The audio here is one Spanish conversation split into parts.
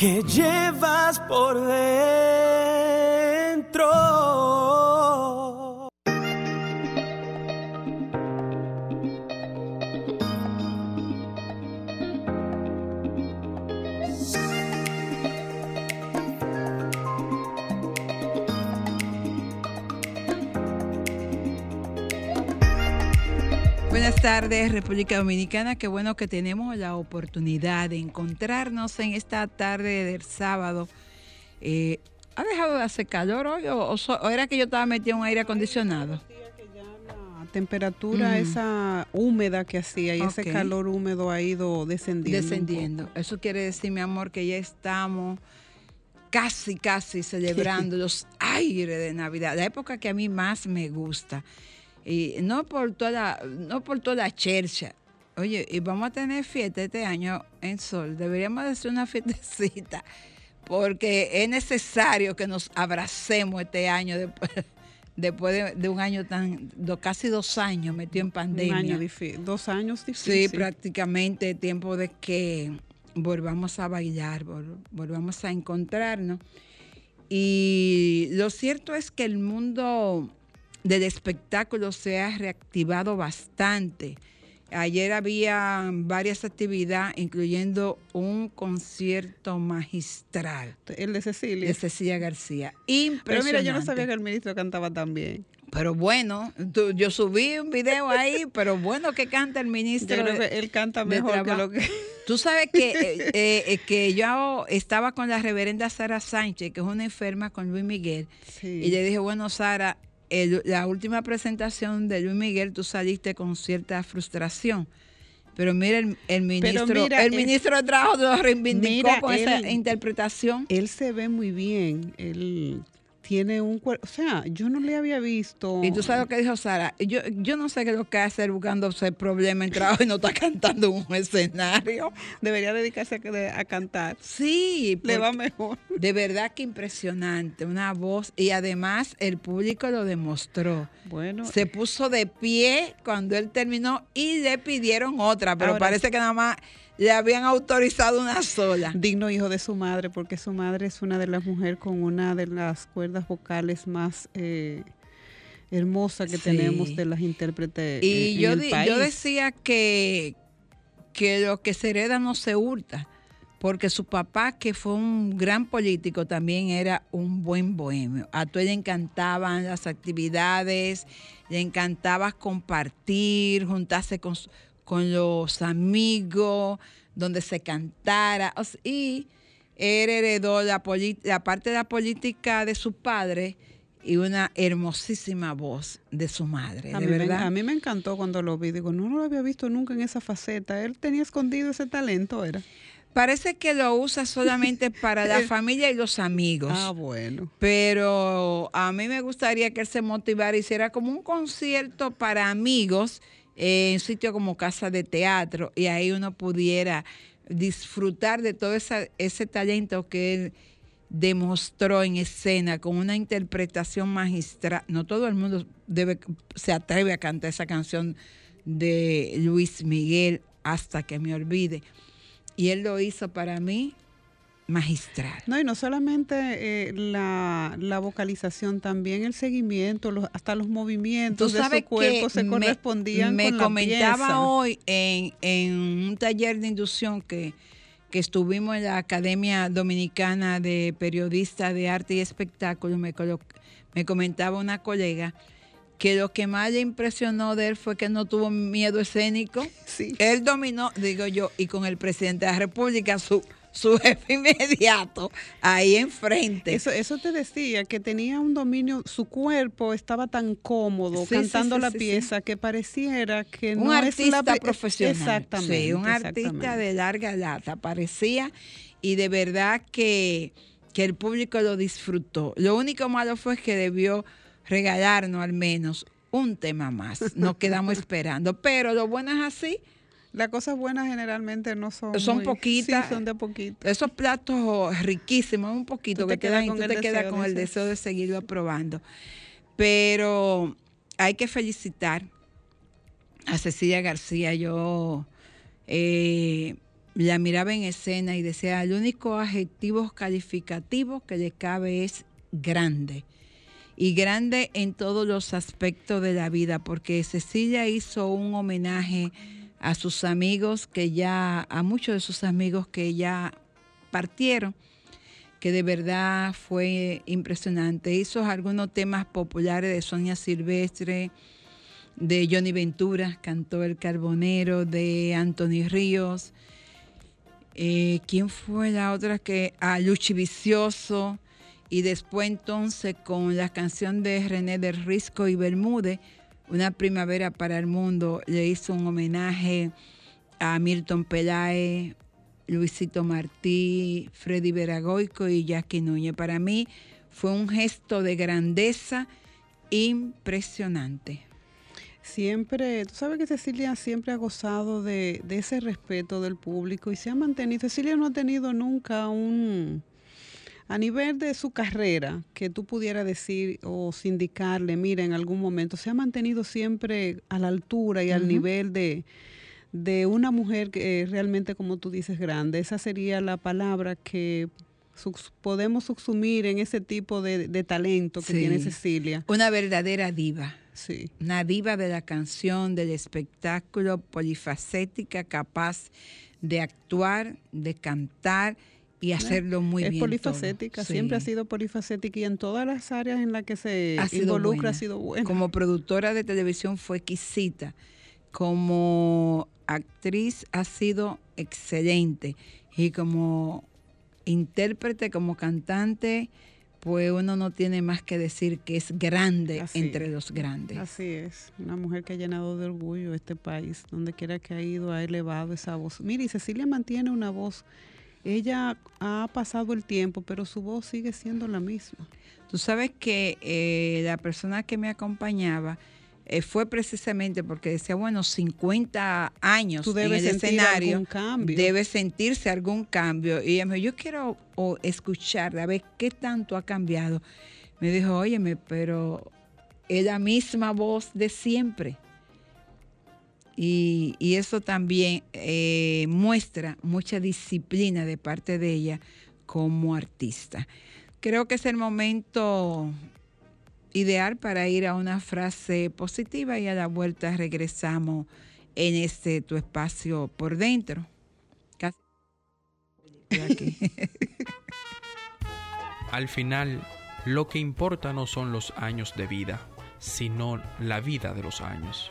que llevas por dentro. Tardes, República Dominicana. Qué bueno que tenemos la oportunidad de encontrarnos en esta tarde del sábado. Eh, ¿Ha dejado de hacer calor hoy o, o so- o era que yo estaba metida en un aire acondicionado? Temperatura esa húmeda que hacía y Ok. ese calor húmedo ha ido descendiendo. Descendiendo. Eso quiere decir, mi amor, que ya estamos casi, casi celebrando los aires de Navidad, la época que a mí más me gusta. Y no por toda, no por toda la chercha. Oye, y vamos a tener fiesta este año en Sol. Deberíamos de hacer una fiestecita, porque es necesario que nos abracemos este año después, después de, de un año tan, do- casi dos años metido en poco. Un pandemia. año dos años Sí, difíciles. prácticamente tiempo de que volvamos a bailar, vol- volvamos a encontrarnos. Y lo cierto es que el mundo del espectáculo se ha reactivado bastante. Ayer había varias actividades, incluyendo un concierto magistral El de Cecilia. de Cecilia García. Pero Impresionante. mira, yo no sabía que el ministro cantaba tan bien. Pero bueno, tú- yo subí un video ahí, pero bueno que canta el ministro. Yo creo que él canta mejor que lo que... Tú sabes que, eh, eh, eh, que yo estaba con la reverenda Sara Sánchez, que es una enferma con Luis Miguel, Sí. y le dije, bueno, Sara, el- la última presentación de Luis Miguel, tú saliste con cierta frustración. Pero mira, el, el ministro, mira, el ministro de Trabajo lo reivindicó mira, con esa interpretación. Él se ve muy bien. Él tiene un cuerpo... O sea, yo no le había visto... Y tú sabes lo que dijo Sara. Yo, yo no sé qué es lo que hace él buscándose problemas en trabajo y no está cantando en un escenario. Debería dedicarse a, cantar. Sí, Le va mejor. De verdad que impresionante, una voz y además el público lo demostró. Bueno, Se puso de pie cuando él terminó y le pidieron otra, pero Ahora- parece que nada más le habían autorizado una sola. digno hijo de su madre, porque su madre es una de las mujeres con una de las cuerdas vocales más eh, hermosas que Sí. tenemos de las intérpretes Y en yo, el di- país. yo decía que, que lo que se hereda no se hurta, porque su papá, que fue un gran político, también era un buen bohemio. A tú le encantaban las actividades, le encantaba compartir, juntarse con, su- con los amigos, donde se cantara. o sea, y él heredó la, la parte de la política de su padre y una hermosísima voz de su madre, A de mí, me, verdad. a mí me encantó cuando lo vi. Digo, no, no lo había visto nunca en esa faceta. Él tenía escondido ese talento, ¿era? Parece que lo usa solamente para la familia y los amigos. Ah, bueno. Pero a mí me gustaría que él se motivara y hiciera como un concierto para amigos eh, en un sitio como casa de teatro y ahí uno pudiera disfrutar de todo ese talento que él demostró en escena con una interpretación magistral. No todo el mundo se atreve a cantar esa canción de Luis Miguel hasta que me olvide. Y él lo hizo para mí magistral. No, y no solamente eh, la, la vocalización, también el seguimiento, los, hasta los movimientos de su cuerpo se me- correspondían me con la comentaba pieza. hoy en, en un taller de inducción que, que estuvimos en la Academia Dominicana de Periodistas de Arte y Espectáculo, me, me comentaba una colega que lo que más le impresionó de él fue que no tuvo miedo escénico. Sí. Él dominó, digo yo, y con el presidente de la República, su, su jefe inmediato, ahí enfrente. Eso, eso te decía, que tenía un dominio, su cuerpo estaba tan cómodo Sí, cantando sí, sí, la pieza que pareciera que un no artista es la profesional. Exactamente. Sí, un artista de larga data. Parecía. y de verdad que, que el público lo disfrutó. Lo único malo fue que debió regalarnos al menos un tema más. Nos quedamos esperando, pero lo bueno es así. Las cosas buenas generalmente no son. Son muy- poquitas. Sí, son de poquito. Esos platos riquísimos, un poquito que te te quedas dan y con tú el te quedas deseo con de el ese- deseo de seguirlo probando. Pero hay que felicitar a Cecilia García. Yo eh, la miraba en escena y decía, el único adjetivo calificativo que le cabe es grande. Y grande en todos los aspectos de la vida, porque Cecilia hizo un homenaje a sus amigos que ya, a muchos de sus amigos que ya partieron, que de verdad fue impresionante. Hizo algunos temas populares de Sonia Silvestre, de Johnny Ventura, cantó El Carbonero, de Anthony Ríos. Eh, ¿Quién fue la otra que? A Luchi Vicioso. Y después entonces con la canción de René del Risco y Bermúdez, Una Primavera para el Mundo, le hizo un homenaje a Milton Peláez, Luisito Martí, Freddy Veragoico y Jackie Núñez. Para mí fue un gesto de grandeza impresionante. Siempre, tú sabes que Cecilia siempre ha gozado de, de ese respeto del público y se ha mantenido. Cecilia no ha tenido nunca un, a nivel de su carrera, que tú pudieras decir o sindicarle, mira, en algún momento, se ha mantenido siempre a la altura y al nivel de, de una mujer que eh, realmente, como tú dices, grande. Esa sería la palabra que podemos subsumir en ese tipo de, de talento que Sí. tiene Cecilia. Una verdadera diva. Sí. Una diva de la canción, del espectáculo, polifacética, capaz de actuar, de cantar y hacerlo muy es bien. todo. polifacética, siempre ha sido polifacética y en todas las áreas en las que se Ha sido involucra buena. ha sido buena. Como productora de televisión fue exquisita. Como actriz ha sido excelente. Y como intérprete, como cantante, pues uno no tiene más que decir que es grande Así. entre los grandes. Así es, una mujer que ha llenado de orgullo este país, donde quiera que ha ido, ha elevado esa voz. Mire, y Cecilia mantiene una voz, ella ha pasado el tiempo, pero su voz sigue siendo la misma. Tú sabes que eh, la persona que me acompañaba eh, fue precisamente porque decía, bueno, 50 años Tú en el sentir escenario, algún cambio. debe sentirse algún cambio. Y ella me dijo, yo quiero o, escuchar, a ver qué tanto ha cambiado. Me dijo, óyeme, pero es la misma voz de siempre. Y, eso también eh, muestra mucha disciplina de parte de ella como artista. Creo que es el momento ideal para ir a una frase positiva y a la vuelta regresamos en este tu espacio por dentro. Al final, lo que importa no son los años de vida, sino la vida de los años.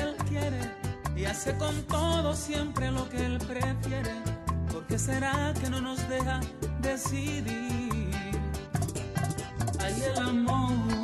Él quiere y hace con todo siempre lo que Él prefiere. ¿Por qué será que no nos deja decidir? Hay el amor.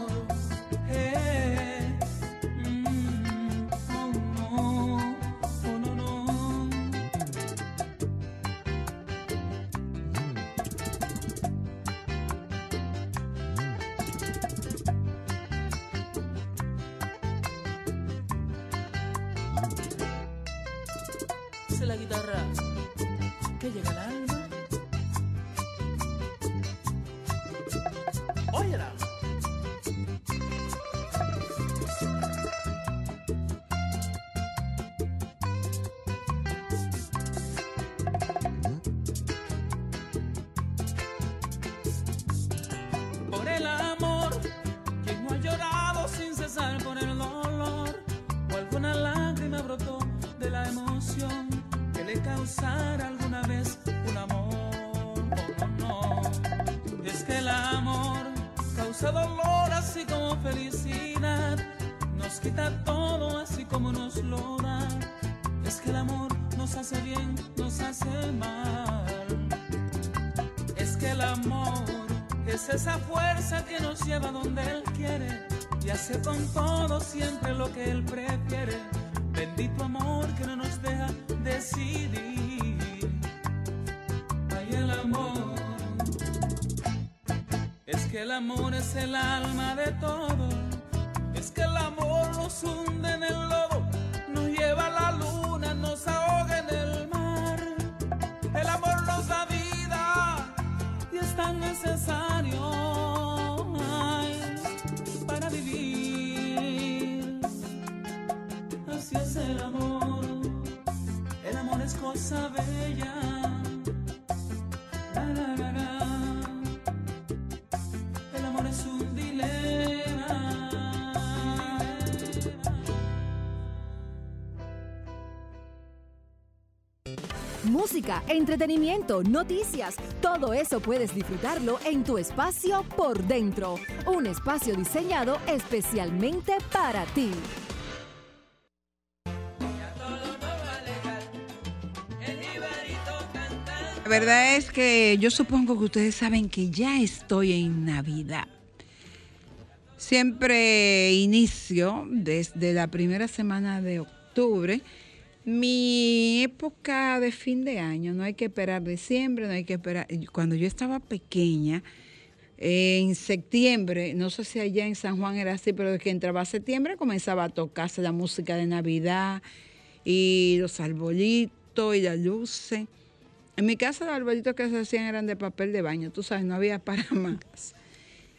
Amor es esa fuerza que nos lleva donde Él quiere y hace con todo siempre lo que Él prefiere. Bendito amor que no nos deja decidir. Ay, el amor. Es que el amor es el alma de todo. Es que el amor nos hunde en el lodo, nos lleva a la luna, Música, entretenimiento, noticias, todo eso puedes disfrutarlo en tu espacio por dentro. Un espacio diseñado especialmente para ti. La verdad es que yo supongo que ustedes saben que ya estoy en Navidad. Siempre inicio desde la primera semana de octubre mi época de fin de año. No hay que esperar diciembre, no hay que esperar. Cuando yo estaba pequeña, en septiembre, no sé si allá en San Juan era así, pero desde que entraba septiembre comenzaba a tocarse la música de Navidad y los arbolitos y las luces. En mi casa los arbolitos que se hacían eran de papel de baño, tú sabes, no había para más.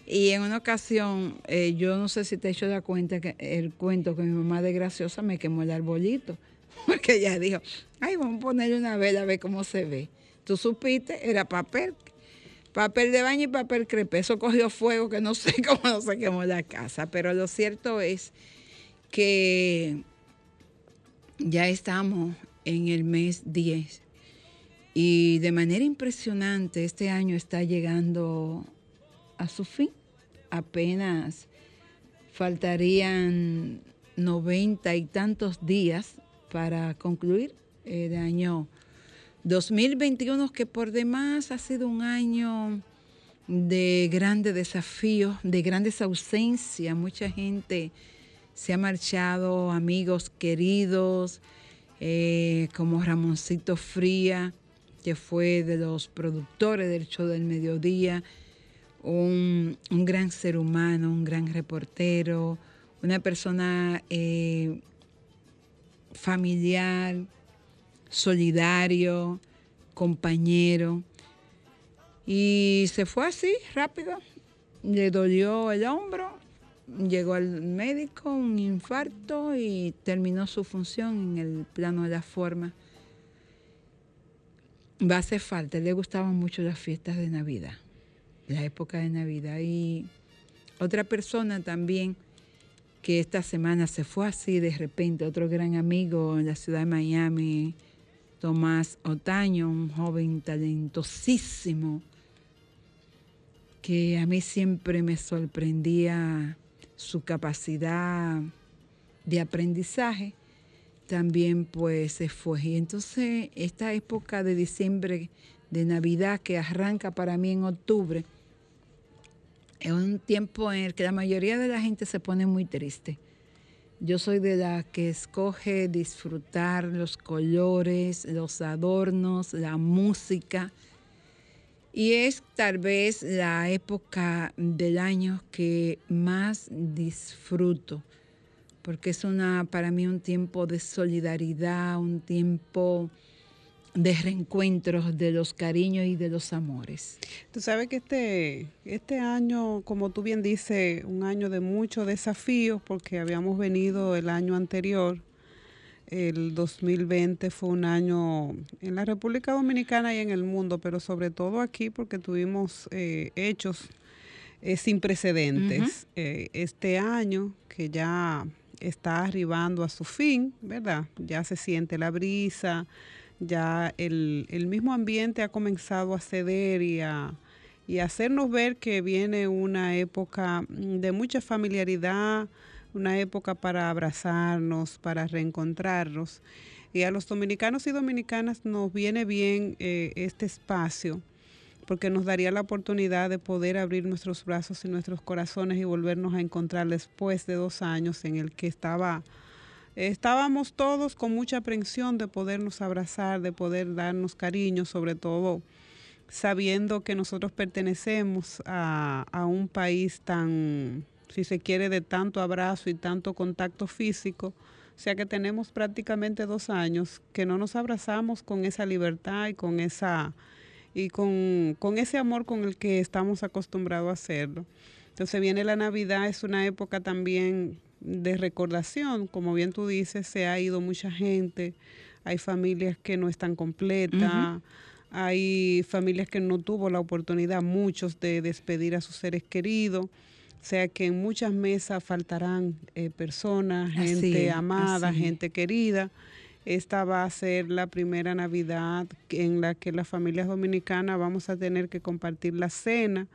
Y en una ocasión, eh, yo no sé si te he hecho la cuenta que el cuento que mi mamá de graciosa me quemó el arbolito. Porque ella dijo, ay, vamos a ponerle una vela a ver cómo se ve. Tú supiste, era papel, papel de baño y papel crepé. Eso cogió fuego que no sé cómo no se quemó la casa. Pero lo cierto es que ya estamos en el mes 10 y de manera impresionante este año está llegando a su fin. Apenas faltarían noventa y tantos días para concluir el año 2021, que por demás ha sido un año de grandes desafíos, de grandes ausencias. Mucha gente se ha marchado, amigos queridos, eh, como Ramoncito Fría, que fue de los productores del show del mediodía, un, un gran ser humano, un gran reportero, una persona eh, familiar, solidario, compañero. Y se fue así, rápido. Le dolió el hombro, llegó al médico, un infarto y terminó su función en el plano de la forma. Va a hacer falta, le gustaban mucho las fiestas de Navidad, la época de Navidad. Y otra persona también que esta semana se fue así de repente, otro gran amigo en la ciudad de Miami, Tomás Otaño, un joven talentosísimo, que a mí siempre me sorprendía su capacidad de aprendizaje, también pues se fue. Y entonces esta época de diciembre, de Navidad, que arranca para mí en octubre, es un tiempo en el que la mayoría de la gente se pone muy triste. Yo soy de la que escoge disfrutar los colores, los adornos, la música. Y es tal vez la época del año que más disfruto, porque es una, para mí un tiempo de solidaridad, un tiempo de reencuentros, de los cariños y de los amores. Tú sabes que este, este año, como tú bien dices, un año de muchos desafíos, porque habíamos venido el año anterior, el 2020 fue un año en la República Dominicana y en el mundo, pero sobre todo aquí porque tuvimos eh, hechos eh, sin precedentes. Eh, este año que ya está arribando a su fin, ¿verdad? Ya se siente la brisa, ya el, mismo ambiente ha comenzado a ceder y a, y hacernos ver que viene una época de mucha familiaridad, una época para abrazarnos, para reencontrarnos. Y a los dominicanos y dominicanas nos viene bien eh, este espacio porque nos daría la oportunidad de poder abrir nuestros brazos y nuestros corazones y volvernos a encontrar después de dos años en el que estaba estábamos todos con mucha aprensión de podernos abrazar, de poder darnos cariño, sobre todo sabiendo que nosotros pertenecemos a, un país tan, si se quiere, de tanto abrazo y tanto contacto físico. O sea que tenemos prácticamente dos años que no nos abrazamos con esa libertad y con esa y con, con ese amor con el que estamos acostumbrados a hacerlo. Entonces viene la Navidad, es una época también de recordación, como bien tú dices, se ha ido mucha gente, hay familias que no están completas, hay familias que no tuvo la oportunidad, muchos, de despedir a sus seres queridos. O sea que en muchas mesas faltarán eh, personas, gente amada, gente querida. Esta va a ser la primera Navidad en la que las familias dominicanas vamos a tener que compartir la cena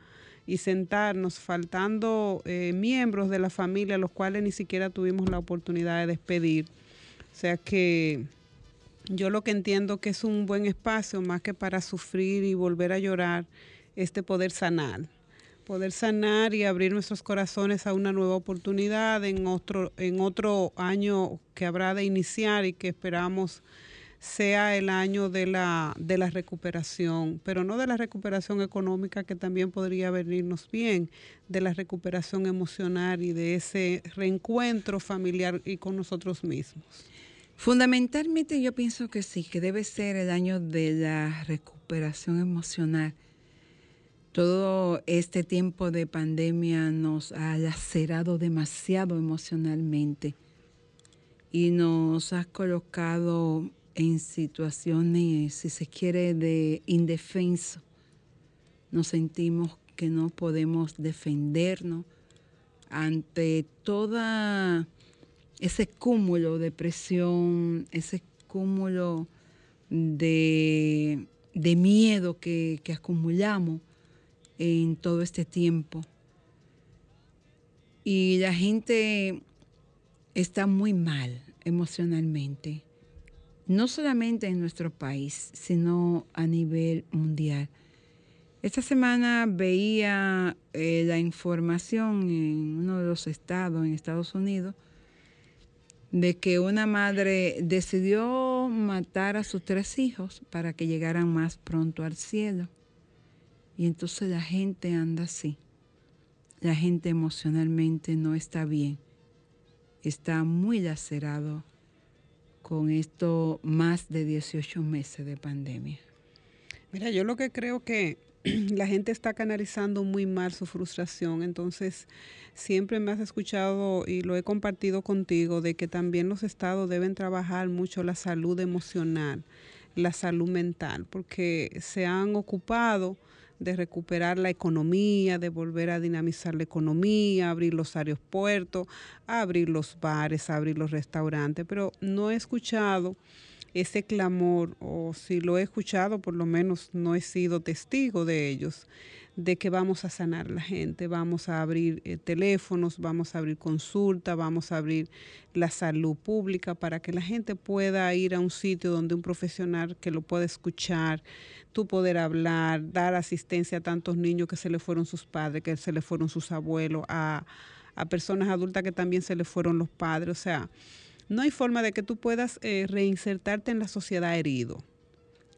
y sentarnos, faltando eh, miembros de la familia, los cuales ni siquiera tuvimos la oportunidad de despedir. O sea que yo lo que entiendo que es un buen espacio, más que para sufrir y volver a llorar, este poder sanar. Poder sanar y abrir nuestros corazones a una nueva oportunidad en otro, en otro año que habrá de iniciar y que esperamos sea el año de la, de la recuperación, pero no de la recuperación económica que también podría venirnos bien, de la recuperación emocional y de ese reencuentro familiar y con nosotros mismos. Fundamentalmente yo pienso que sí, que debe ser el año de la recuperación emocional. Todo este tiempo de pandemia nos ha lacerado demasiado emocionalmente y nos ha colocado en situaciones, si se quiere, de indefenso. Nos sentimos que no podemos defendernos ante toda ese cúmulo de presión, ese cúmulo de, miedo que, que acumulamos en todo este tiempo. Y la gente está muy mal emocionalmente no solamente en nuestro país, sino a nivel mundial. Esta semana veía eh, la información en uno de los estados, en Estados Unidos, de que una madre decidió matar a sus tres hijos para que llegaran más pronto al cielo. Y entonces la gente anda así. La gente emocionalmente no está bien. Está muy lacerado con esto más de 18 meses de pandemia? Mira, yo lo que creo que la gente está canalizando muy mal su frustración, entonces siempre me has escuchado y lo he compartido contigo de que también los estados deben trabajar mucho la salud emocional, la salud mental, porque se han ocupado de recuperar la economía, de volver a dinamizar la economía, abrir los aeropuertos, abrir los bares, abrir los restaurantes, pero no he escuchado ese clamor, o si lo he escuchado, por lo menos no he sido testigo de ellos, de que vamos a sanar la gente, vamos a abrir eh, teléfonos, vamos a abrir consultas, vamos a abrir la salud pública para que la gente pueda ir a un sitio donde un profesional que lo pueda escuchar, tú poder hablar, dar asistencia a tantos niños que se le fueron sus padres, que se le fueron sus abuelos, a, personas adultas que también se le fueron los padres, o sea, no hay forma de que tú puedas eh, reinsertarte en la sociedad herido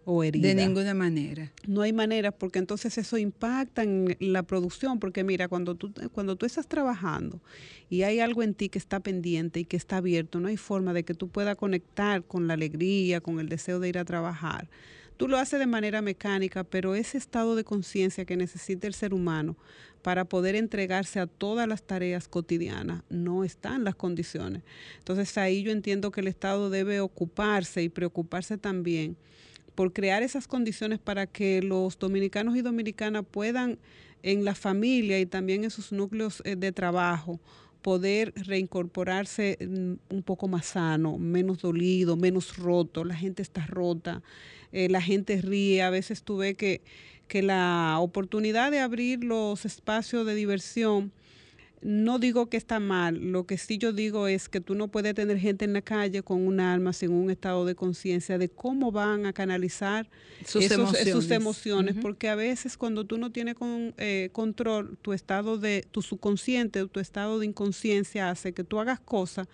o herida. De ninguna manera. No hay manera, porque entonces eso impacta en la producción, porque mira, cuando tú, cuando tú estás trabajando y hay algo en ti que está pendiente y que está abierto, no hay forma de que tú puedas conectar con la alegría, con el deseo de ir a trabajar. Tú lo haces de manera mecánica, pero ese estado de conciencia que necesita el ser humano para poder entregarse a todas las tareas cotidianas no está en las condiciones. Entonces ahí yo entiendo que el Estado debe ocuparse y preocuparse también por crear esas condiciones para que los dominicanos y dominicanas puedan en la familia y también en sus núcleos eh, de trabajo poder reincorporarse mm, un poco más sano, menos dolido, menos roto. La gente está rota, eh, la gente ríe. A veces tuve que, que la oportunidad de abrir los espacios de diversión no digo que está mal, lo que sí yo digo es que tú no puedes tener gente en la calle con un alma sin un estado de conciencia de cómo van a canalizar sus emociones, porque a veces cuando tú no tienes con, eh, control, tu estado de, tu subconsciente, tu estado de inconsciencia hace que tú hagas cosas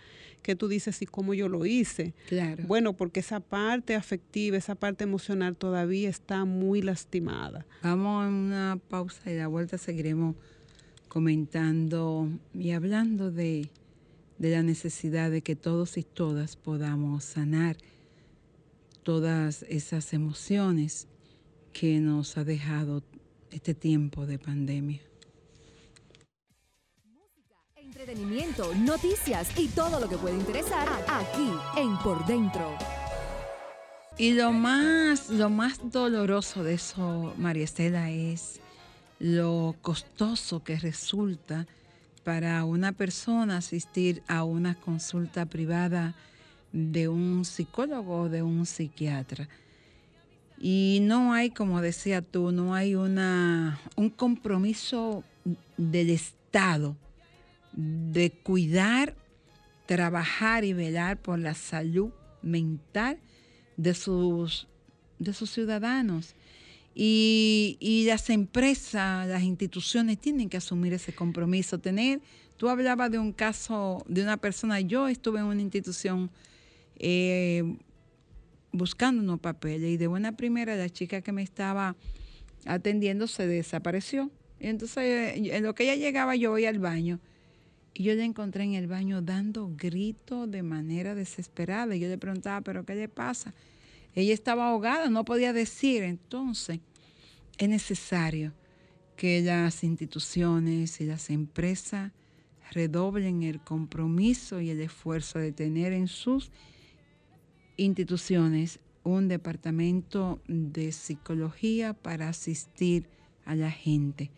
que tú dices, ¿y cómo yo lo hice? Claro. Bueno, porque esa parte afectiva, esa parte emocional todavía está muy lastimada. Vamos a una pausa y de vuelta seguiremos comentando y hablando de, la necesidad de que todos y todas podamos sanar todas esas emociones que nos ha dejado este tiempo de pandemia. Música, entretenimiento, noticias y todo lo que puede interesar aquí en Por Dentro. Y lo más, lo más doloroso de eso, María Estela, es lo costoso que resulta para una persona asistir a una consulta privada de un psicólogo o de un psiquiatra. Y no hay, como decía tú, no hay una, un compromiso del Estado de cuidar, trabajar y velar por la salud mental de sus, de sus ciudadanos. Y, las empresas, las instituciones tienen que asumir ese compromiso, tener, tú hablabas de un caso de una persona, yo estuve en una institución eh, buscando unos papeles y de buena primera la chica que me estaba atendiendo se desapareció. Y entonces en lo que ella llegaba yo voy al baño y yo la encontré en el baño dando gritos de manera desesperada y yo le preguntaba, pero ¿qué le pasa? Ella estaba ahogada, no podía decir. Entonces, es necesario que las instituciones y las empresas redoblen el compromiso y el esfuerzo de tener en sus instituciones un departamento de psicología para asistir a la gente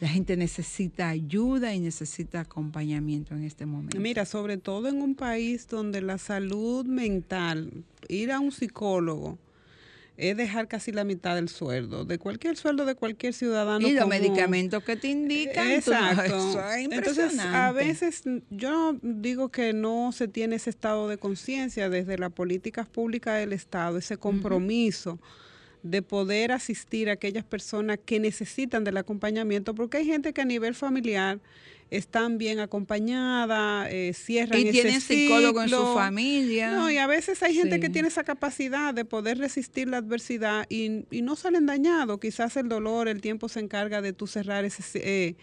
la gente necesita ayuda y necesita acompañamiento en este momento. Mira, sobre todo en un país donde la salud mental, ir a un psicólogo, es dejar casi la mitad del sueldo, de cualquier sueldo de cualquier ciudadano. Y los medicamentos que te indican. Exacto. Entonces, a veces yo digo que no se tiene ese estado de conciencia desde las políticas públicas del Estado, ese compromiso de poder asistir a aquellas personas que necesitan del acompañamiento, porque hay gente que a nivel familiar están bien acompañadas, eh, cierran y tienen psicólogo en su familia. No, y a veces hay gente que tiene esa capacidad de poder resistir la adversidad y, no salen dañados. Quizás el dolor, el tiempo se encarga de tú cerrar ese... Eh,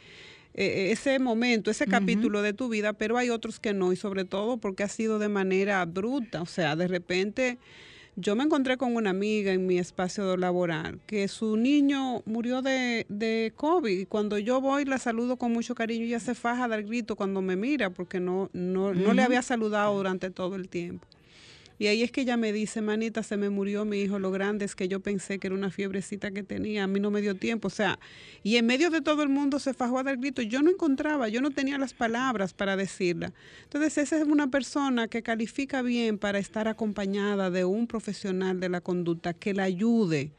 eh, ese momento, ese capítulo de tu vida, pero hay otros que no, y sobre todo porque ha sido de manera bruta, o sea, de repente yo me encontré con una amiga en mi espacio laboral que su niño murió de, de COVID y cuando yo voy la saludo con mucho cariño y ella se faja del grito cuando me mira porque no, no, no le había saludado durante todo el tiempo. Y ahí es que ella me dice, manita, se me murió mi hijo, lo grande es que yo pensé que era una fiebrecita que tenía, a mí no me dio tiempo, o sea, y en medio de todo el mundo se fajó a dar grito, yo no encontraba, yo no tenía las palabras para decirla. Entonces, esa es una persona que califica bien para estar acompañada de un profesional de la conducta que la ayude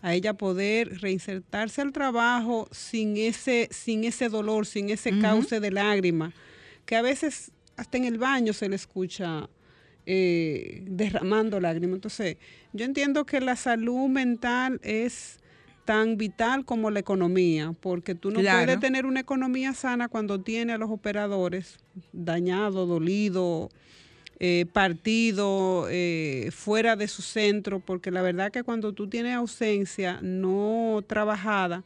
a ella poder reinsertarse al trabajo sin ese, sin ese dolor, sin ese cauce de lágrima, que a veces hasta en el baño se le escucha eh, derramando lágrimas. Entonces, yo entiendo que la salud mental es tan vital como la economía, porque tú no puedes tener una economía sana cuando tiene a los operadores dañados, dolidos, eh, partido eh, fuera de su centro, porque la verdad que cuando tú tienes ausencia no trabajada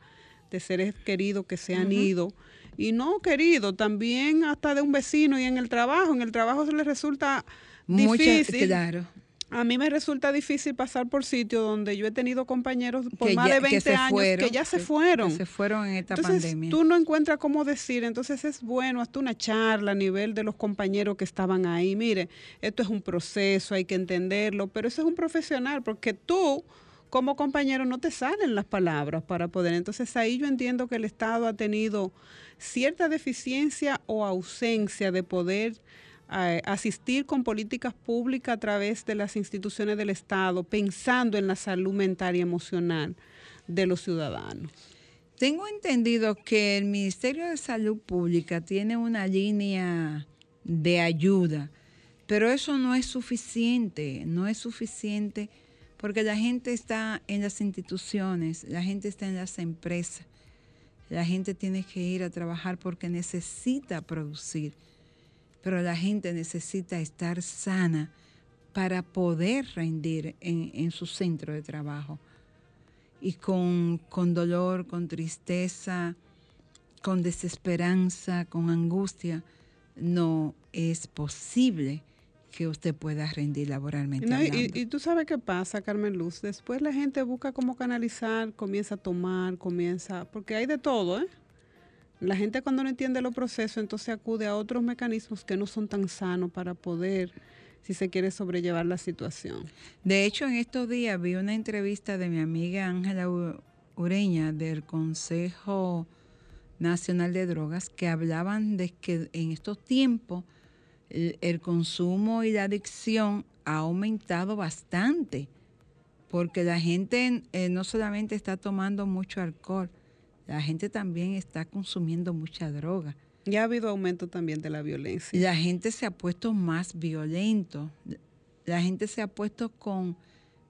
de seres queridos que se han ido, y no querido, también hasta de un vecino y en el trabajo, en el trabajo se le resulta difícil. claro. A mí me resulta difícil pasar por sitios donde yo he tenido compañeros por más de 20 años que ya se fueron. se fueron en esta entonces, pandemia. Tú no encuentras cómo decir, entonces es bueno hasta una charla a nivel de los compañeros que estaban ahí. Mire, esto es un proceso, hay que entenderlo, pero eso es un profesional, porque tú como compañero no te salen las palabras para poder. Entonces ahí yo entiendo que el Estado ha tenido cierta deficiencia o ausencia de poder asistir con políticas públicas a través de las instituciones del Estado, pensando en la salud mental y emocional de los ciudadanos. Tengo entendido que el Ministerio de Salud Pública tiene una línea de ayuda, pero eso no es suficiente, no es suficiente porque la gente está en las instituciones, la gente está en las empresas, la gente tiene que ir a trabajar porque necesita producir pero la gente necesita estar sana para poder rendir en, su centro de trabajo. Y con, con dolor, con tristeza, con desesperanza, con angustia, no es posible que usted pueda rendir laboralmente. y, y, tú sabes qué pasa, Carmen Luz. Después la gente busca cómo canalizar, comienza a tomar, comienza, porque hay de todo, ¿eh? La gente cuando no entiende los procesos, entonces acude a otros mecanismos que no son tan sanos para poder, si se quiere, sobrellevar la situación. De hecho, en estos días vi una entrevista de mi amiga Ángela Ureña del Consejo Nacional de Drogas que hablaban de que en estos tiempos el, consumo y la adicción ha aumentado bastante porque la gente eh, no solamente está tomando mucho alcohol, la gente también está consumiendo mucha droga. Ya ha habido aumento también de la violencia. La gente se ha puesto más violento. La gente se ha puesto con,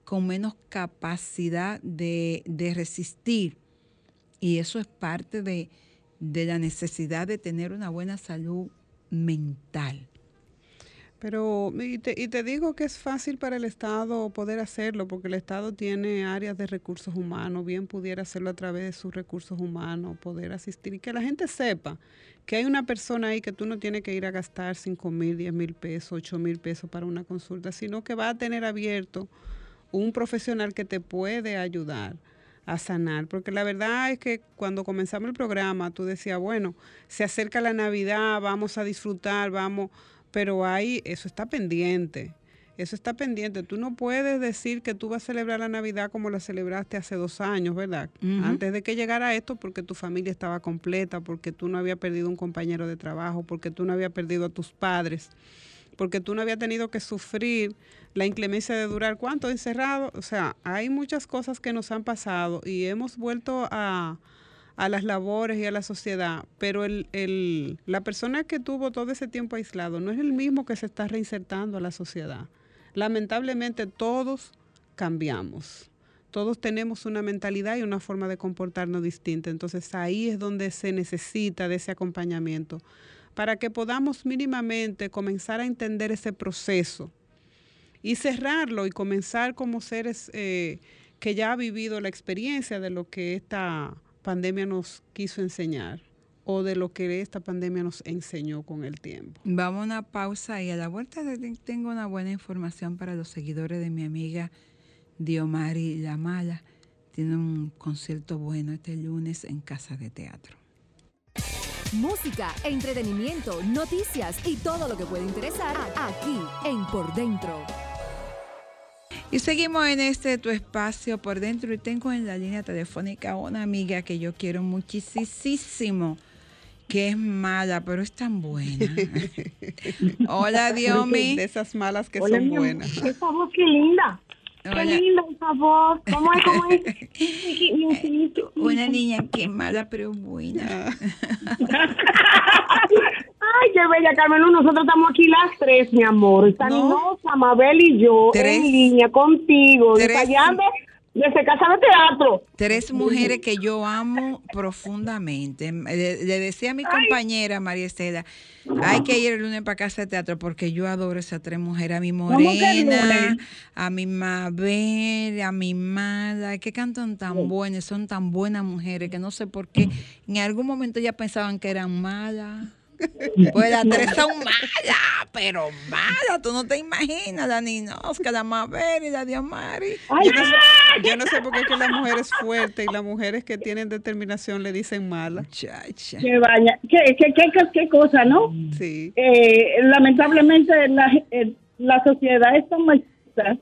con menos capacidad de, resistir. Y eso es parte de, de la necesidad de tener una buena salud mental. Pero, y te, y te, digo que es fácil para el Estado poder hacerlo, porque el Estado tiene áreas de recursos humanos, bien pudiera hacerlo a través de sus recursos humanos, poder asistir y que la gente sepa que hay una persona ahí que tú no tienes que ir a gastar 5 mil, 10 mil pesos, 8 mil pesos para una consulta, sino que va a tener abierto un profesional que te puede ayudar a sanar, porque la verdad es que cuando comenzamos el programa tú decías, bueno, se acerca la Navidad, vamos a disfrutar, vamos pero ahí eso está pendiente. Eso está pendiente. Tú no puedes decir que tú vas a celebrar la Navidad como la celebraste hace dos años, ¿verdad? Antes de que llegara esto, porque tu familia estaba completa, porque tú no habías perdido un compañero de trabajo, porque tú no habías perdido a tus padres, porque tú no habías tenido que sufrir la inclemencia de durar cuánto encerrado. O sea, hay muchas cosas que nos han pasado y hemos vuelto a, a las labores y a la sociedad, pero el, el, la persona que tuvo todo ese tiempo aislado no es el mismo que se está reinsertando a la sociedad. Lamentablemente todos cambiamos. Todos tenemos una mentalidad y una forma de comportarnos distinta. Entonces ahí es donde se necesita de ese acompañamiento para que podamos mínimamente comenzar a entender ese proceso y cerrarlo y comenzar como seres eh, que ya ha vivido la experiencia de lo que esta pandemia nos quiso enseñar o de lo que esta pandemia nos enseñó con el tiempo. Vamos a una pausa y a la vuelta tengo una buena información para los seguidores de mi amiga Diomari Lamala. Tiene un concierto bueno este lunes en Casa de Teatro. Música, entretenimiento, noticias y todo lo que puede interesar aquí en Por Dentro. Y seguimos en este tu espacio por dentro y tengo en la línea telefónica una amiga que yo quiero muchísimo, que es mala, pero es tan buena. Hola, Diomi. De esas malas que son buenas. Esa voz qué linda. Qué linda esa voz. ¿Cómo es? ¿Cómo es? Una niña que es mala, pero buena. Ay, qué bella, Carmen. Nosotros estamos aquí las tres, mi amor. Saninosa, Mabel y yo en línea contigo, ensayando desde casa de teatro. Tres mujeres que yo amo profundamente. Le, le decía a mi compañera María Estela, hay que ir el lunes para casa de teatro porque yo adoro esas tres mujeres, a mi Morena, a mi Mabel, a mi Mala, que cantan tan buenas, son tan buenas mujeres que no sé por qué en algún momento ya pensaban que eran malas. Pues las tres son malas, pero malas, tú no te imaginas, la Ninosca, la Mabel y la Diomari. Ay, Yo no, sé, yo no sé por qué es que las mujeres fuertes y las mujeres que tienen determinación le dicen mala. Chacha. qué vaya, qué, qué, qué, qué, qué cosa, ¿no? Sí. eh, lamentablemente la, eh, la sociedad es tan machista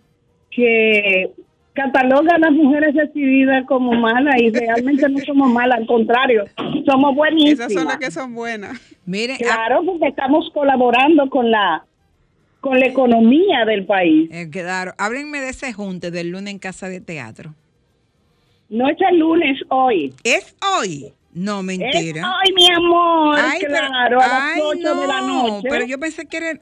que cataloga a las mujeres decididas como malas y realmente no somos malas, al contrario, somos buenísimas. Esas son las que son buenas. Miren, a- Claro, porque estamos colaborando con la con la economía del país. eh, claro, háblenme de ese junte del lunes en casa de teatro. No es el lunes hoy. ¿Es hoy? No, Es mentira. hoy, mi amor. Ay, pero- claro, a las ay, 8 de la no, noche. Pero yo pensé que era.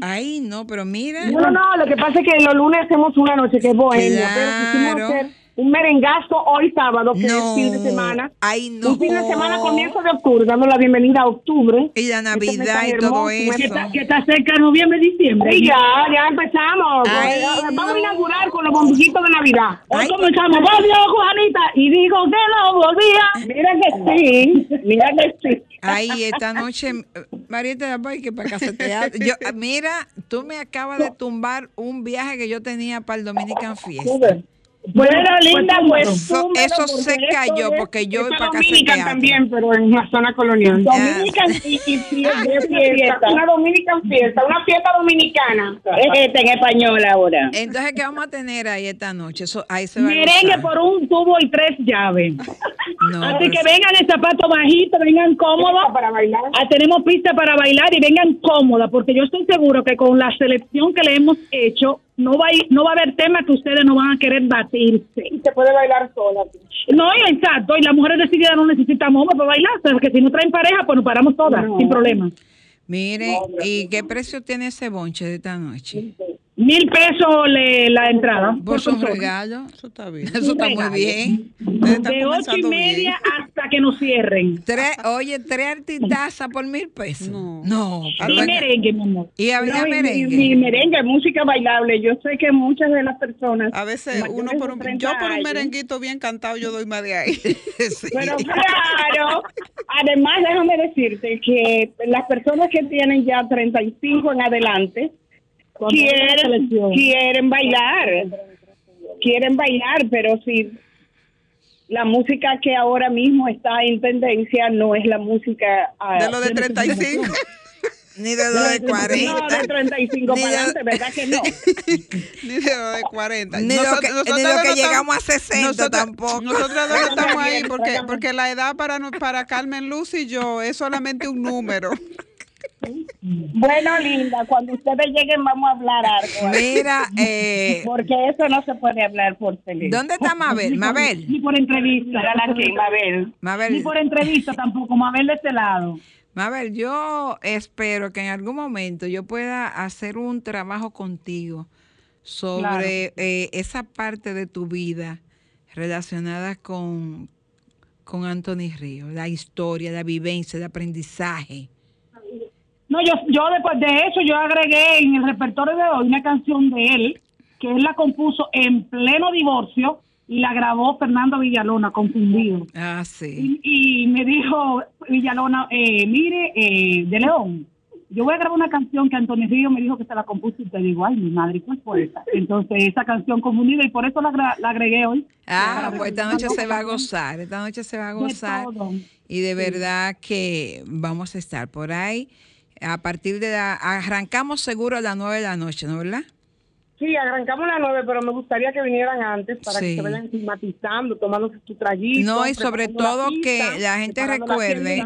Ay, no, pero mira. No, no, no, lo que pasa es que los lunes hacemos una noche que es bohemia, pero quisimos hacer un merengazo hoy sábado, que No. es fin de semana. Ay, no. Un fin de semana comienzo de octubre, dando la bienvenida a octubre. Y la Este Navidad y todo hermoso, eso. que está cerca de noviembre, diciembre. Y ya, ya empezamos. Ay, Vamos no. a inaugurar con los bombillitos de Navidad. Hoy Ay. comenzamos. Volvió Juanita y digo que no volvía. Mira que sí, mira que sí. Ay, esta noche, eh, Marieta, que para casa. Yo, mira, tú me acabas de tumbar un viaje que yo tenía para el Dominican Fiesta. Bueno, linda, pues Eso- túmbalo, eso porque se cayó es- porque yo es para Dominican también, pero en la zona colonial. Dominican y, y fiesta, fiesta, una Dominican fiesta, una fiesta dominicana. Este en español ahora. Entonces, ¿qué vamos a tener ahí esta noche? Eso, ahí se va a Merengue gozar. por un tubo y tres llaves. No, Así que vengan en zapatos bajitos, vengan cómodos. Para bailar. tenemos pista para bailar y vengan cómodas, porque yo estoy seguro que con la selección que le hemos hecho, no va a, ir- no va a haber tema que ustedes no van a querer batirse. Y se puede bailar sola. No, y exacto. Y las mujeres decididas no necesitamos hombres para bailar, porque si no traen pareja, pues nos paramos todas, sin problema. Mire, ¿y qué precio tiene ese bonche de esta noche? Mil pesos le- la entrada. Por su persona. regalo. Eso está bien. Eso está muy bien. De ocho y bien. media hasta que nos cierren. Tres, oye, tres artistazas por mil pesos. No. No. Y merengue, mi amor. Y había No, merengue. Y, y merengue, música bailable. Yo sé que muchas de las personas. A veces uno por un, 30 yo por un merenguito bien cantado yo doy más de ahí. Sí. Pero claro, además déjame decirte que las personas que tienen ya 35 en adelante quieren, quieren bailar, quieren bailar, pero si la música que ahora mismo está en tendencia no es la música ah, De lo de 35. Ni de lo de No, 40. de 35 Ni para de- adelante, ¿verdad que no? Ni de lo de 40. Ni lo Nosotros- que- ni nosotros lo que no llegamos estamos- a 60 nosotros- tampoco. Nosotros dos estamos ahí porque, porque la edad para, no- para Carmen Luz y yo es solamente un número. Bueno, linda, cuando ustedes lleguen vamos a hablar algo. Mira, eh, Porque eso no se puede hablar por teléfono. ¿dónde está Mabel? Mabel. Ni por entrevista. la que, Mabel. Ni Mabel, por entrevista tampoco, Mabel de este lado. Mabel, yo espero que en algún momento yo pueda hacer un trabajo contigo sobre eh, esa parte de tu vida relacionada con, con Anthony Río, la historia, la vivencia, el aprendizaje. No, yo, yo después de eso, yo agregué en el repertorio de hoy una canción de él, que él la compuso en pleno divorcio y la grabó Fernando Villalona, confundido. Ah, sí. Y, y me dijo Villalona, eh, mire, eh, de León, yo voy a grabar una canción que Antonio Río me dijo que se la compuso y te digo, ay, mi madre, ¿cuál fue esa? Entonces, esa canción confundida y por eso la, agregué hoy. Ah, pues esta noche se va a gozar, esta noche se va a gozar. Y de verdad que vamos a estar por ahí. A partir de la, arrancamos seguro a las nueve de la noche, ¿no verdad? Sí, arrancamos a las nueve, pero me gustaría que vinieran antes para Sí. que se vayan climatizando, tomándose su traguito. No, y sobre la todo pista, que la gente la recuerde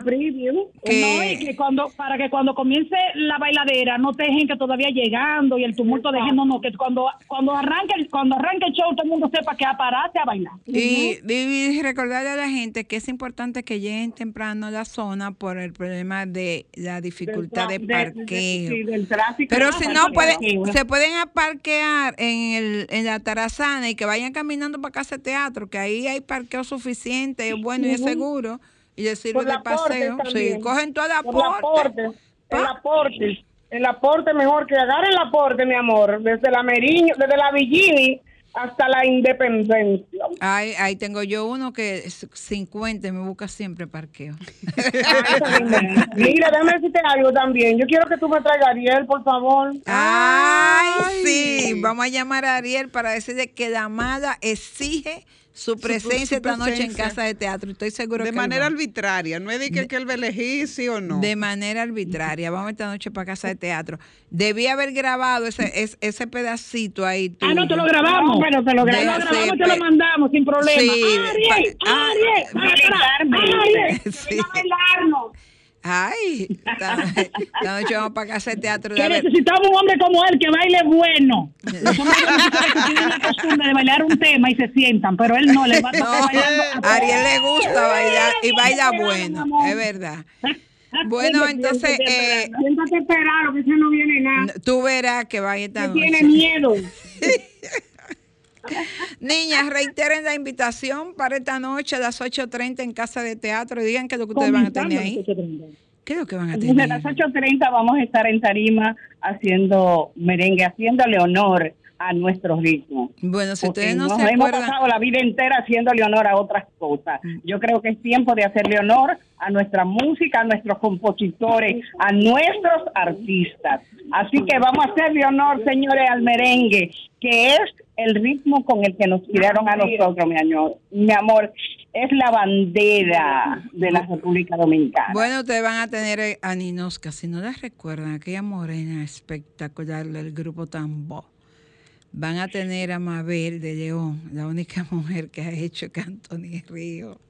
que- No, y que cuando, para que cuando comience la bailadera no te dejen que todavía llegando y el tumulto de gente, no, no, que cuando, cuando arranque cuando arranque el show todo el mundo sepa que a pararse a bailar. Y, y recordarle a la gente que es importante que lleguen temprano a la zona por el problema de la dificultad de parqueo. sí, del tráfico. Pero Ah, si no, pueden, parqueo. se pueden aparquear parquear en, el, en la tarazana y que vayan caminando para casa de teatro, que ahí hay parqueo suficiente, es bueno y es seguro, y les sirve de paseo. Sí, cogen la aporte. aporte. El aporte. El aporte mejor que agarren el aporte, mi amor. Desde la Meriño, desde la Villini hasta la Independencia. Ahí, ahí tengo yo uno que es 50 y me busca siempre parqueo. Mira, déjame decirte algo también. Yo quiero que tú me traigas a Ariel, por favor. Ay, sí. Vamos a llamar a Ariel para decirle que la amada exige su presencia esta noche en casa de teatro. Estoy seguro De que él manera va. arbitraria, no es de que, que él va a elegir sí o no. De manera arbitraria. Vamos esta noche para casa de teatro. Debí haber grabado ese, ese, ese pedacito ahí. Ah, no, te lo grabamos. No, pero te lo Te De- lo grabamos. grabamos, te lo mandamos sin problema. Sí, Ariel, pa- Ariel, ah, Ariel, A. Ay, esta, esta noche vamos para casa de teatro. De necesitamos un hombre como él que baile bueno. Los hombres que tienen la costumbre de bailar un tema y se sientan, pero él no le va a No, tocar bailando. a Ariel le gusta bailar y baila bueno, es verdad. Bueno, entonces, eh, Siéntate esperado, que ese no viene nada. tú verás que vaya esta Que tiene miedo. Niñas, reiteren la invitación para esta noche a las 8.30 en Casa de Teatro y digan qué es lo que ustedes van a tener ahí. ¿Qué es lo que van a tener? las 8.30 vamos a estar en Tarima haciendo merengue, haciéndole honor a nuestro ritmo. Bueno, si Porque ustedes no nos se hemos acuerdan, pasado la vida entera haciéndole honor a otras cosas. Yo creo que es tiempo de hacerle honor a nuestra música, a nuestros compositores, a nuestros artistas. Así que vamos a hacerle honor, señores, al merengue, que es el ritmo con el que nos tiraron a nosotros, mi amor. Mi amor, es la bandera de la República Dominicana. bueno, ustedes van a tener eh, a Ninosca, si no la recuerdan, aquella morena espectacular del grupo Tambo. Van a tener a Mabel de León, la única mujer que ha hecho que Anthony Río.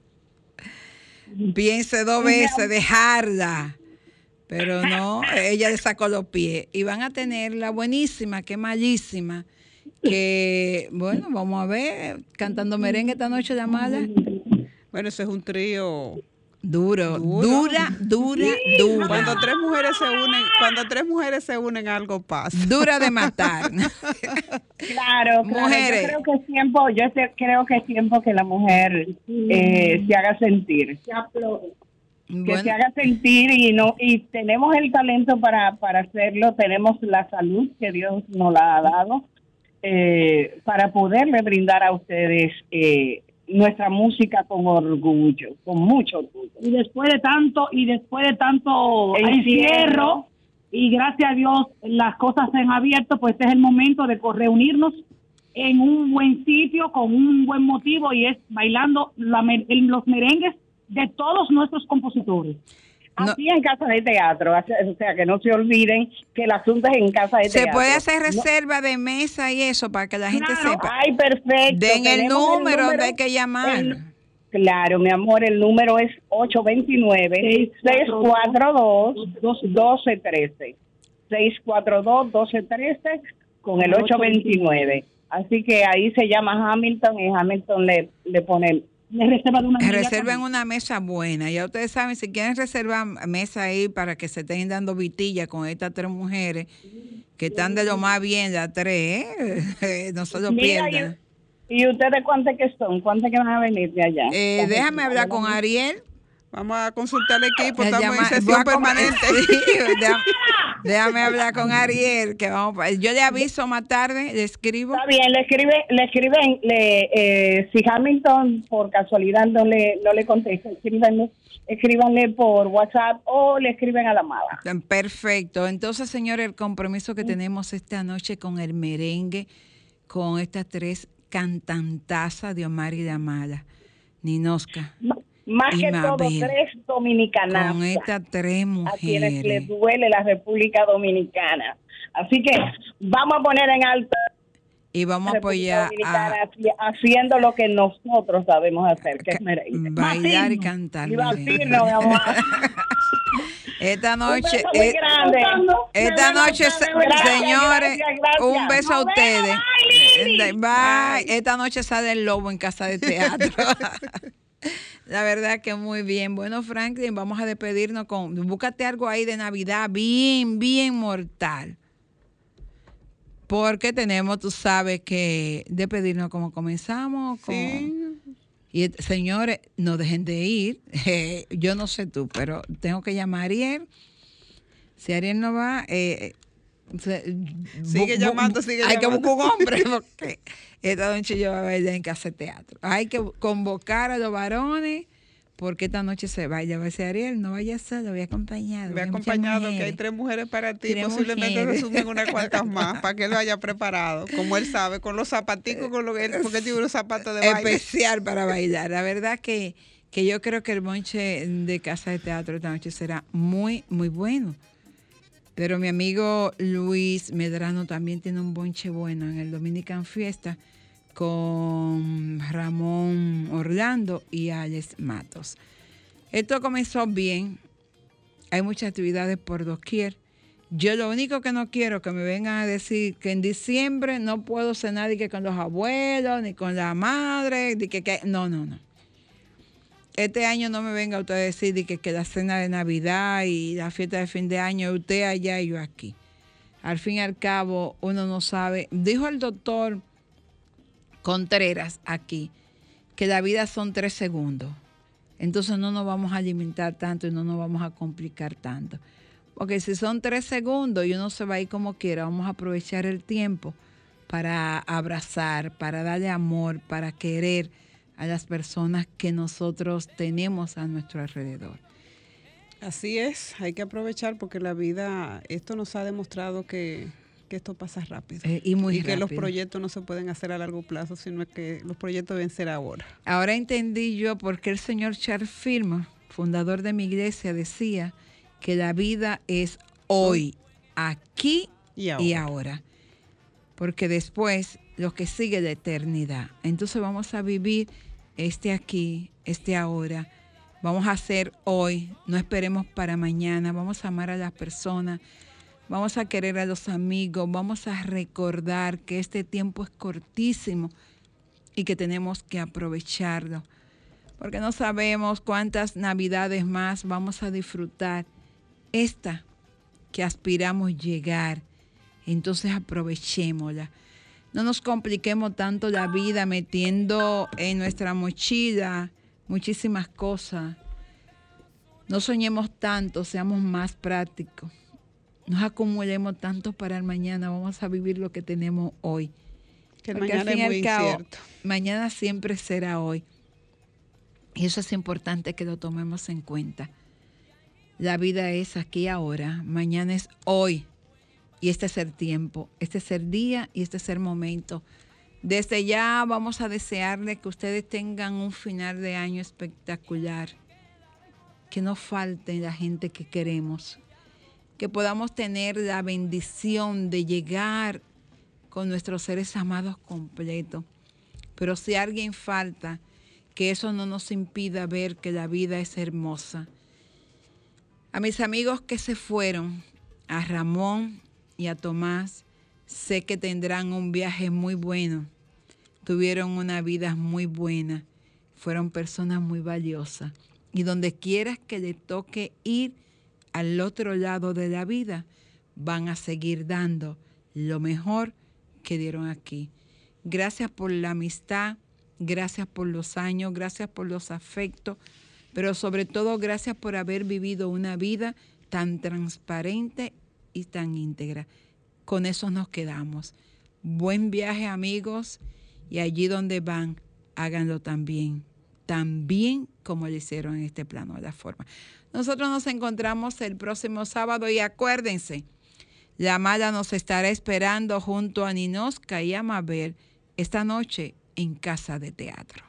Piense dos veces, dejarla. Pero no, ella le sacó los pies. Y van a tener la buenísima, que es malísima, que, bueno, vamos a ver, cantando merengue esta noche de Amada. Bueno, ese es un trío. Duro, Duro. dura, dura, dura. Cuando tres mujeres se unen, cuando tres mujeres se unen, algo pasa. Dura de matar. Claro, claro. Mujeres. Yo creo que es tiempo, yo creo que es tiempo que la mujer eh, se haga sentir, que Bueno, se haga sentir y no y tenemos el talento para para hacerlo, tenemos la salud que Dios nos la ha dado eh, para poderle brindar a ustedes eh, nuestra música con orgullo, con mucho orgullo. Y después de tanto, y después de tanto Encierro. y gracias a Dios las cosas se han abierto, pues este es el momento de reunirnos en un buen sitio, con un buen motivo, y es bailando la los merengues de todos nuestros compositores. No. Así en casa de teatro, o sea que no se olviden que el asunto es en casa de se teatro. puede hacer reserva de mesa y eso para que la gente Claro, sepa. Ay, perfecto. Den el número donde hay que llamar. el- claro, mi amor, el número es 829-642-1213. 642-1213 con el 829. Así que ahí se llama Hamilton y Hamilton le, le pone Le reserva de una una mesa buena. Ya ustedes saben, si quieren reservar mesa ahí para que se estén dando vitilla con estas tres mujeres que están de lo más bien, las tres, ¿eh? no se lo Mira, pierdan. ¿Y ustedes cuántos que son? ¿Cuántos que van a venir de allá? Eh, déjame hablar con Ariel. Vamos a consultar al equipo, Eh, estamos en sesión permanente. Déjame hablar con Ariel, que vamos pa- yo le aviso más tarde, le escribo. Está bien, le escribe, le escriben, le, eh, si Hamilton por casualidad no le, no le contesta, escríbanle, escríbanle por WhatsApp o le escriben a la amada. Perfecto. Entonces, señor, el compromiso que tenemos esta noche con el merengue, con estas tres cantantazas de Omar y de Amada, Ninosca, Más que todo, tres dominicanas con estas tres a quienes les mujeres. duele la República Dominicana. Así que vamos a poner en alto Y vamos a apoyar a haciendo lo que nosotros sabemos hacer, que es bailar y cantar. Y batirnos, mi amor. Esta Un noche, beso muy eh, grande. esta noche, señores, Gracias, gracias. un beso a ustedes. Bye. Esta noche sale el lobo en casa de teatro. La verdad que muy bien. Bueno, Franklin, vamos a despedirnos con. Búscate algo ahí de Navidad bien, bien mortal. Porque tenemos, tú sabes, que despedirnos como comenzamos. Con, Sí. Y señores, no dejen de ir. Eh, yo no sé tú, pero tengo que llamar a Ariel. Si Ariel no va, eh, se- Sigue bu- llamando, sigue Hay que llamando. buscar un hombre porque esta noche yo voy a bailar en casa teatro. Hay que convocar a los varones porque esta noche se vaya. Va a decir Ariel, no vaya solo, voy acompañado. Hay muchas acompañado que hay mujeres". tres mujeres para ti, Tres posiblemente mujeres. se sumen unas cuantas más para que él vaya preparado, como él sabe, con los zapaticos, con lo que él, porque tiene unos zapatos de baile. especial para bailar. La verdad que, que yo creo que el bonche de Casa de Teatro esta noche será muy, muy bueno. Pero mi amigo Luis Medrano también tiene un bonche bueno en el Dominican Fiesta con Ramón Orlando y Alex Matos. Esto comenzó bien. Hay muchas actividades por doquier. Yo lo único que no quiero que me vengan a decir que en diciembre no puedo cenar ni que con los abuelos, ni con la madre, ni que, que- no, no, no. Este año no me venga usted a decir de que, que la cena de Navidad y la fiesta de fin de año, usted allá y yo aquí. Al fin y al cabo, uno no sabe. Dijo el doctor Contreras aquí que la vida son tres segundos. Entonces no nos vamos a alimentar tanto y no nos vamos a complicar tanto. Porque si son tres segundos y uno se va a ir como quiera, vamos a aprovechar el tiempo para abrazar, para darle amor, para querer a las personas que nosotros tenemos a nuestro alrededor. Así es, hay que aprovechar porque la vida, esto nos ha demostrado que, que esto pasa rápido. Eh, y muy que los proyectos no se pueden hacer a largo plazo, sino que los proyectos deben ser ahora. Ahora entendí yo por qué el señor Charles Firma, fundador de mi iglesia, decía que la vida es hoy, aquí Y y ahora. ahora. Porque después lo que sigue la eternidad. Entonces vamos a vivir este aquí, este ahora. Vamos a hacer hoy, no esperemos para mañana. Vamos a amar a las personas, vamos a querer a los amigos, vamos a recordar que este tiempo es cortísimo y que tenemos que aprovecharlo. Porque no sabemos cuántas navidades más vamos a disfrutar. Esta que aspiramos llegar. Entonces aprovechémosla. No nos compliquemos tanto la vida metiendo en nuestra mochila muchísimas cosas. No soñemos tanto, seamos más prácticos. No acumulemos tanto para el mañana, vamos a vivir lo que tenemos hoy. Que el Porque al mañana es fin al muy cabo, incierto. Mañana siempre será hoy. Y eso es importante que lo tomemos en cuenta. La vida es aquí y ahora, mañana es hoy. Y este es el tiempo, este es el día y este es el momento. Desde ya vamos a desearle que ustedes tengan un final de año espectacular. Que no falte la gente que queremos. Que podamos tener la bendición de llegar con nuestros seres amados completos. Pero si alguien falta, que eso no nos impida ver que la vida es hermosa. A mis amigos que se fueron, a Ramón y a Tomás, sé que tendrán un viaje muy bueno. Tuvieron una vida muy buena. Fueron personas muy valiosas. Y donde quieras que le toque ir al otro lado de la vida, van a seguir dando lo mejor que dieron aquí. Gracias por la amistad, gracias por los años, gracias por los afectos, pero sobre todo gracias por haber vivido una vida tan transparente tan íntegra. Con eso nos quedamos. Buen viaje amigos y allí donde van, háganlo también, tan bien como lo hicieron en este plano de la forma. Nosotros nos encontramos el próximo sábado y acuérdense, la mala nos estará esperando junto a Ninosca y a Mabel esta noche en Casa de Teatro.